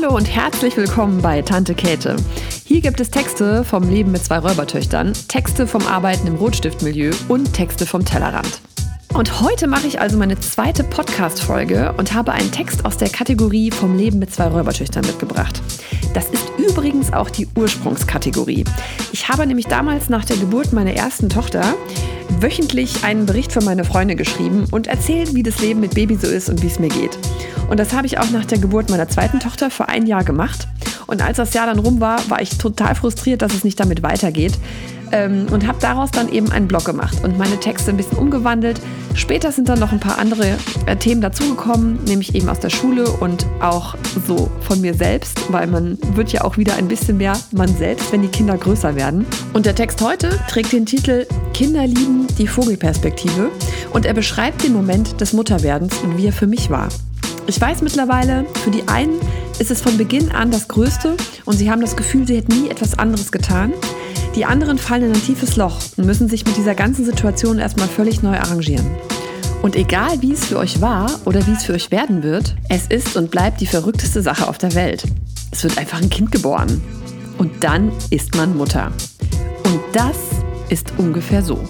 Hallo und herzlich willkommen bei Tante Käthe. Hier gibt es Texte vom Leben mit zwei Räubertöchtern, Texte vom Arbeiten im Rotstiftmilieu und Texte vom Tellerrand. Und heute mache ich also meine zweite Podcast-Folge und habe einen Text aus der Kategorie vom Leben mit zwei Räubertöchtern mitgebracht. Das ist übrigens auch die Ursprungskategorie. Ich habe nämlich damals nach der Geburt meiner ersten Tochter wöchentlich einen Bericht für meine Freunde geschrieben und erzählt, wie das Leben mit Baby so ist und wie es mir geht. Und das habe ich auch nach der Geburt meiner zweiten Tochter für ein Jahr gemacht. Und als das Jahr dann rum war, war ich total frustriert, dass es nicht damit weitergeht ähm, und habe daraus dann eben einen Blog gemacht und meine Texte ein bisschen umgewandelt. Später sind dann noch ein paar andere äh, Themen dazugekommen, nämlich eben aus der Schule und auch so von mir selbst, weil man wird ja auch wieder ein bisschen mehr man selbst, wenn die Kinder größer werden. Und der Text heute trägt den Titel Kinder lieben die Vogelperspektive und er beschreibt den Moment des Mutterwerdens und wie er für mich war. Ich weiß mittlerweile, für die einen ist es von Beginn an das Größte und sie haben das Gefühl, sie hätten nie etwas anderes getan. Die anderen fallen in ein tiefes Loch und müssen sich mit dieser ganzen Situation erstmal völlig neu arrangieren. Und egal wie es für euch war oder wie es für euch werden wird, es ist und bleibt die verrückteste Sache auf der Welt. Es wird einfach ein Kind geboren. Und dann ist man Mutter. Und das ist ungefähr so.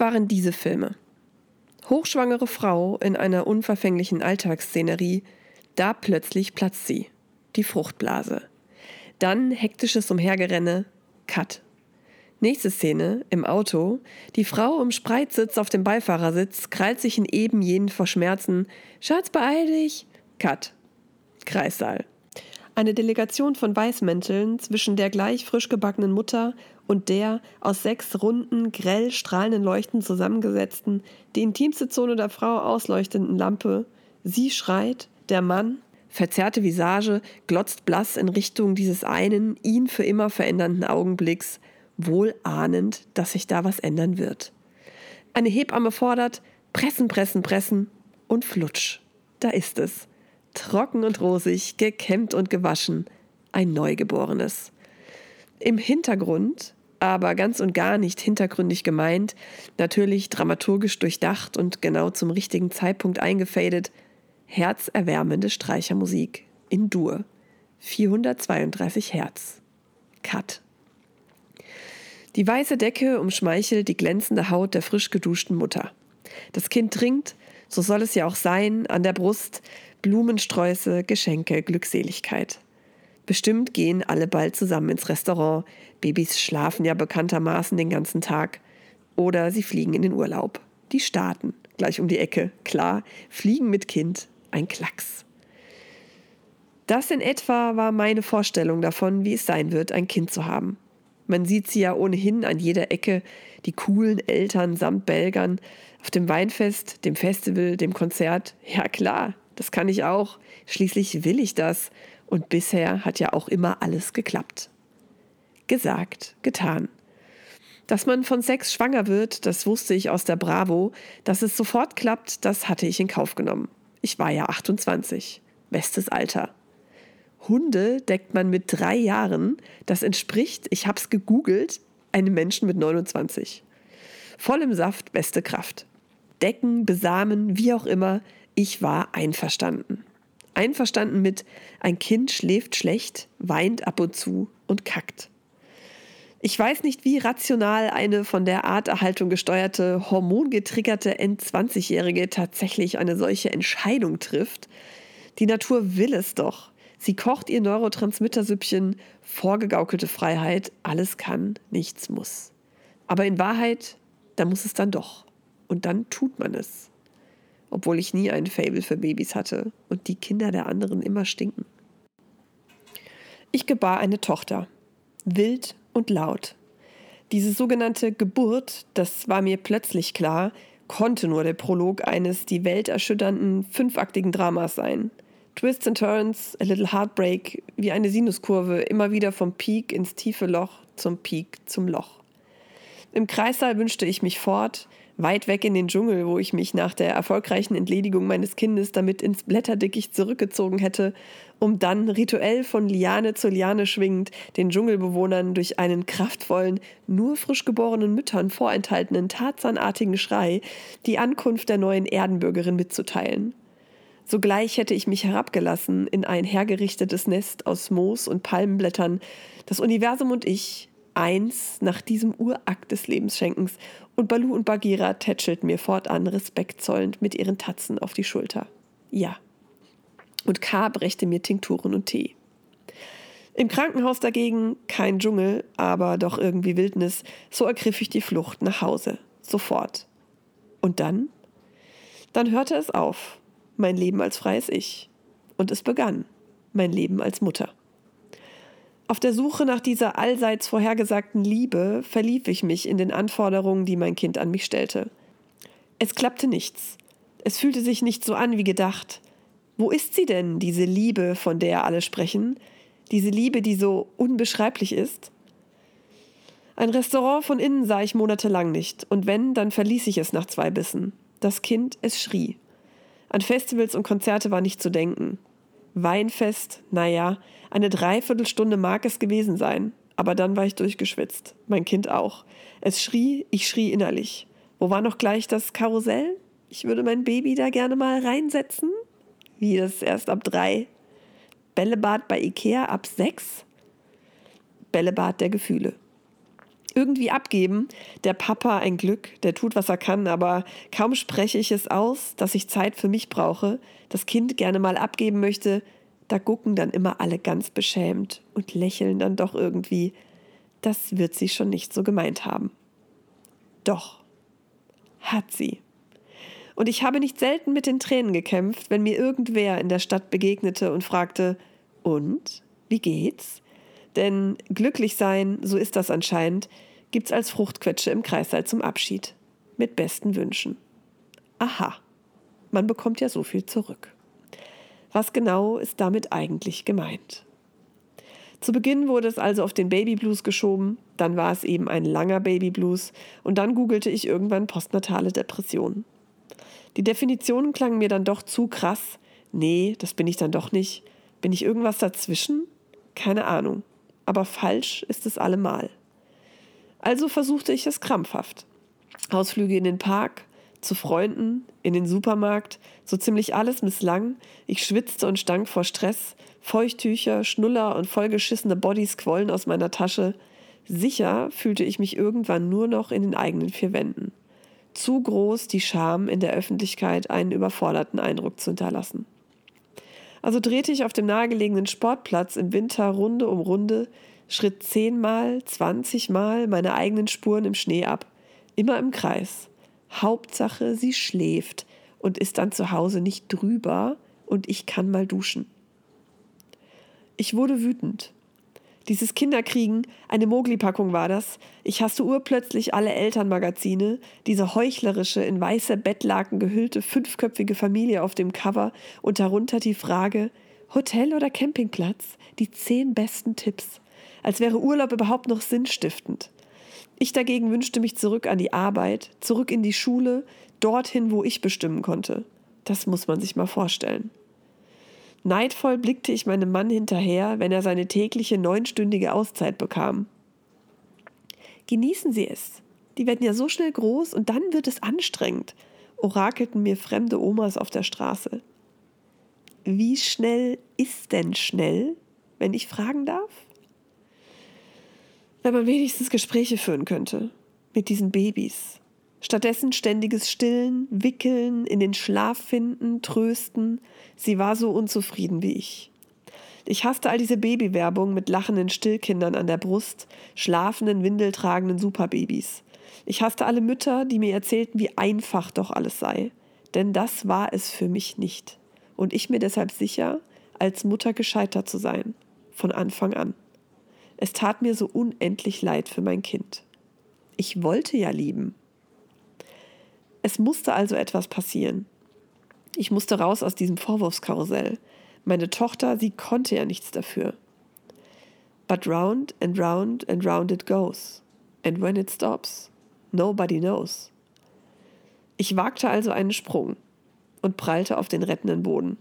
Waren diese Filme. Hochschwangere Frau in einer unverfänglichen Alltagsszenerie, da plötzlich platzt sie die Fruchtblase. Dann hektisches Umhergerenne, Cut. Nächste Szene, im Auto. Die Frau im Spreitsitz auf dem Beifahrersitz krallt sich in eben jenen vor Schmerzen. Schatz, beeil dich! Cut. Kreissaal. Eine Delegation von Weißmänteln zwischen der gleich frisch gebackenen Mutter und der aus sechs runden, grell strahlenden Leuchten zusammengesetzten, die intimste Zone der Frau ausleuchtenden Lampe. Sie schreit, der Mann, verzerrte Visage, glotzt blass in Richtung dieses einen, ihn für immer verändernden Augenblicks, wohl ahnend, dass sich da was ändern wird. Eine Hebamme fordert, pressen, pressen, pressen und flutsch. Da ist es. Trocken und rosig, gekämmt und gewaschen. Ein Neugeborenes. Im Hintergrund, aber ganz und gar nicht hintergründig gemeint, natürlich dramaturgisch durchdacht und genau zum richtigen Zeitpunkt eingefadet, herzerwärmende Streichermusik in Dur. 432 Hertz. Cut. Die weiße Decke umschmeichelt die glänzende Haut der frisch geduschten Mutter. Das Kind trinkt, so soll es ja auch sein, an der Brust Blumensträuße, Geschenke, Glückseligkeit. Bestimmt gehen alle bald zusammen ins Restaurant. Babys schlafen ja bekanntermaßen den ganzen Tag. Oder sie fliegen in den Urlaub. Die starten gleich um die Ecke. Klar, fliegen mit Kind ein Klacks. Das in etwa war meine Vorstellung davon, wie es sein wird, ein Kind zu haben. Man sieht sie ja ohnehin an jeder Ecke, die coolen Eltern samt Belgern, auf dem Weinfest, dem Festival, dem Konzert. Ja klar, das kann ich auch. Schließlich will ich das. Und bisher hat ja auch immer alles geklappt. Gesagt, getan. Dass man von Sex schwanger wird, das wusste ich aus der Bravo. Dass es sofort klappt, das hatte ich in Kauf genommen. Ich war ja 28. Bestes Alter. Hunde deckt man mit drei Jahren. Das entspricht, ich habe es gegoogelt, einem Menschen mit 29. Voll im Saft, beste Kraft. Decken, besamen, wie auch immer, ich war einverstanden. Einverstanden mit, ein Kind schläft schlecht, weint ab und zu und kackt. Ich weiß nicht, wie rational eine von der Arterhaltung gesteuerte, hormongetriggerte End-20-Jährige tatsächlich eine solche Entscheidung trifft. Die Natur will es doch. Sie kocht ihr Neurotransmittersüppchen, vorgegaukelte Freiheit, alles kann, nichts muss. Aber in Wahrheit, da muss es dann doch. Und dann tut man es. Obwohl ich nie ein Fable für Babys hatte und die Kinder der anderen immer stinken. Ich gebar eine Tochter. Wild und laut. Diese sogenannte Geburt, das war mir plötzlich klar, konnte nur der Prolog eines die Welt erschütternden fünfaktigen Dramas sein. Twists and Turns, a little heartbreak, wie eine Sinuskurve, immer wieder vom Peak ins tiefe Loch zum Peak zum Loch. Im Kreissaal wünschte ich mich fort, weit weg in den Dschungel, wo ich mich nach der erfolgreichen Entledigung meines Kindes damit ins Blätterdickicht zurückgezogen hätte, um dann rituell von Liane zu Liane schwingend den Dschungelbewohnern durch einen kraftvollen, nur frisch geborenen Müttern vorenthaltenen tarzanartigen Schrei die Ankunft der neuen Erdenbürgerin mitzuteilen. Sogleich hätte ich mich herabgelassen in ein hergerichtetes Nest aus Moos und Palmenblättern, das Universum und ich, eins nach diesem Urakt des Lebensschenkens, und Balu und Bagheera tätschelten mir fortan Respekt zollend mit ihren Tatzen auf die Schulter. Ja. Und K. brächte mir Tinkturen und Tee. Im Krankenhaus dagegen kein Dschungel, aber doch irgendwie Wildnis, so ergriff ich die Flucht nach Hause. Sofort. Und dann? Dann hörte es auf. Mein Leben als freies Ich. Und es begann. Mein Leben als Mutter. Auf der Suche nach dieser allseits vorhergesagten Liebe verlief ich mich in den Anforderungen, die mein Kind an mich stellte. Es klappte nichts. Es fühlte sich nicht so an wie gedacht. Wo ist sie denn, diese Liebe, von der alle sprechen? Diese Liebe, die so unbeschreiblich ist? Ein Restaurant von innen sah ich monatelang nicht, und wenn, dann verließ ich es nach zwei Bissen. Das Kind, es schrie. An Festivals und Konzerte war nicht zu denken. Weinfest, naja, eine Dreiviertelstunde mag es gewesen sein, aber dann war ich durchgeschwitzt. Mein Kind auch. Es schrie, ich schrie innerlich. Wo war noch gleich das Karussell? Ich würde mein Baby da gerne mal reinsetzen. Wie das erst ab drei? Bällebad bei Ikea ab sechs? Bällebad der Gefühle irgendwie abgeben. Der Papa ein Glück, der tut, was er kann, aber kaum spreche ich es aus, dass ich Zeit für mich brauche, das Kind gerne mal abgeben möchte, da gucken dann immer alle ganz beschämt und lächeln dann doch irgendwie. Das wird sie schon nicht so gemeint haben. Doch, hat sie. Und ich habe nicht selten mit den Tränen gekämpft, wenn mir irgendwer in der Stadt begegnete und fragte, und, wie geht's? Denn glücklich sein, so ist das anscheinend, gibt's als Fruchtquetsche im Kreißsaal zum Abschied. Mit besten Wünschen. Aha, man bekommt ja so viel zurück. Was genau ist damit eigentlich gemeint? Zu Beginn wurde es also auf den Babyblues geschoben, dann war es eben ein langer Babyblues und dann googelte ich irgendwann postnatale Depression. Die Definitionen klangen mir dann doch zu krass. Nee, das bin ich dann doch nicht. Bin ich irgendwas dazwischen? Keine Ahnung aber falsch ist es allemal. Also versuchte ich es krampfhaft. Ausflüge in den Park, zu Freunden, in den Supermarkt, so ziemlich alles misslang. Ich schwitzte und stank vor Stress. Feuchttücher, Schnuller und vollgeschissene Bodies quollen aus meiner Tasche. Sicher fühlte ich mich irgendwann nur noch in den eigenen vier Wänden. Zu groß die Scham, in der Öffentlichkeit einen überforderten Eindruck zu hinterlassen. Also drehte ich auf dem nahegelegenen Sportplatz im Winter Runde um Runde, schritt zehnmal, zwanzigmal meine eigenen Spuren im Schnee ab. Immer im Kreis. Hauptsache, sie schläft und ist dann zu Hause nicht drüber und ich kann mal duschen. Ich wurde wütend. Dieses Kinderkriegen, eine Mogli-Packung war das. Ich hasste urplötzlich alle Elternmagazine, diese heuchlerische, in weiße Bettlaken gehüllte fünfköpfige Familie auf dem Cover und darunter die Frage, Hotel oder Campingplatz? Die zehn besten Tipps. Als wäre Urlaub überhaupt noch sinnstiftend. Ich dagegen wünschte mich zurück an die Arbeit, zurück in die Schule, dorthin, wo ich bestimmen konnte. Das muss man sich mal vorstellen. Neidvoll blickte ich meinem Mann hinterher, wenn er seine tägliche neunstündige Auszeit bekam. Genießen Sie es. Die werden ja so schnell groß und dann wird es anstrengend, orakelten mir fremde Omas auf der Straße. Wie schnell ist denn schnell, wenn ich fragen darf? Wenn man wenigstens Gespräche führen könnte mit diesen Babys, Stattdessen ständiges Stillen, Wickeln, in den Schlaf finden, trösten. Sie war so unzufrieden wie ich. Ich hasste all diese Babywerbung mit lachenden Stillkindern an der Brust, schlafenden, windeltragenden Superbabys. Ich hasste alle Mütter, die mir erzählten, wie einfach doch alles sei. Denn das war es für mich nicht. Und ich mir deshalb sicher, als Mutter gescheitert zu sein. Von Anfang an. Es tat mir so unendlich leid für mein Kind. Ich wollte ja lieben. Es musste also etwas passieren. Ich musste raus aus diesem Vorwurfskarussell. Meine Tochter, sie konnte ja nichts dafür. But round and round and round it goes. And when it stops, nobody knows. Ich wagte also einen Sprung und prallte auf den rettenden Boden.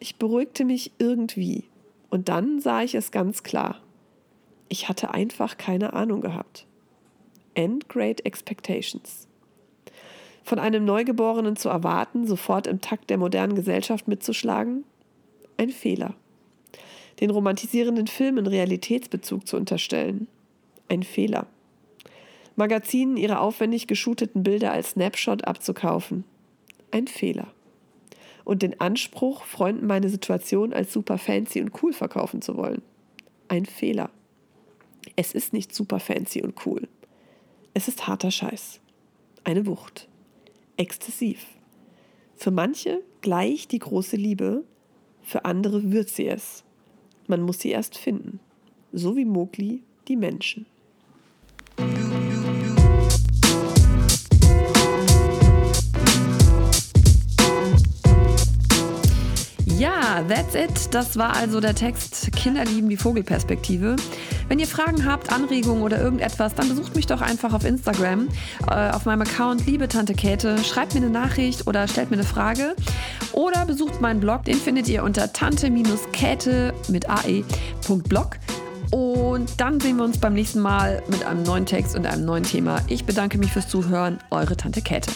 Ich beruhigte mich irgendwie und dann sah ich es ganz klar. Ich hatte einfach keine Ahnung gehabt. End Great Expectations. Von einem Neugeborenen zu erwarten, sofort im Takt der modernen Gesellschaft mitzuschlagen? Ein Fehler. Den romantisierenden Filmen Realitätsbezug zu unterstellen? Ein Fehler. Magazinen ihre aufwendig geschooteten Bilder als Snapshot abzukaufen? Ein Fehler. Und den Anspruch, Freunden meine Situation als super fancy und cool verkaufen zu wollen? Ein Fehler. Es ist nicht super fancy und cool. Es ist harter Scheiß. Eine Wucht exzessiv. Für manche gleich die große Liebe, für andere wird sie es. Man muss sie erst finden, so wie Mowgli die Menschen. Ja, that's it. Das war also der Text Kinder lieben die Vogelperspektive. Wenn ihr Fragen habt, Anregungen oder irgendetwas, dann besucht mich doch einfach auf Instagram, äh, auf meinem Account Liebe Tante Käthe. Schreibt mir eine Nachricht oder stellt mir eine Frage. Oder besucht meinen Blog, den findet ihr unter tante-käthe mit ae.blog. Und dann sehen wir uns beim nächsten Mal mit einem neuen Text und einem neuen Thema. Ich bedanke mich fürs Zuhören. Eure Tante Käthe.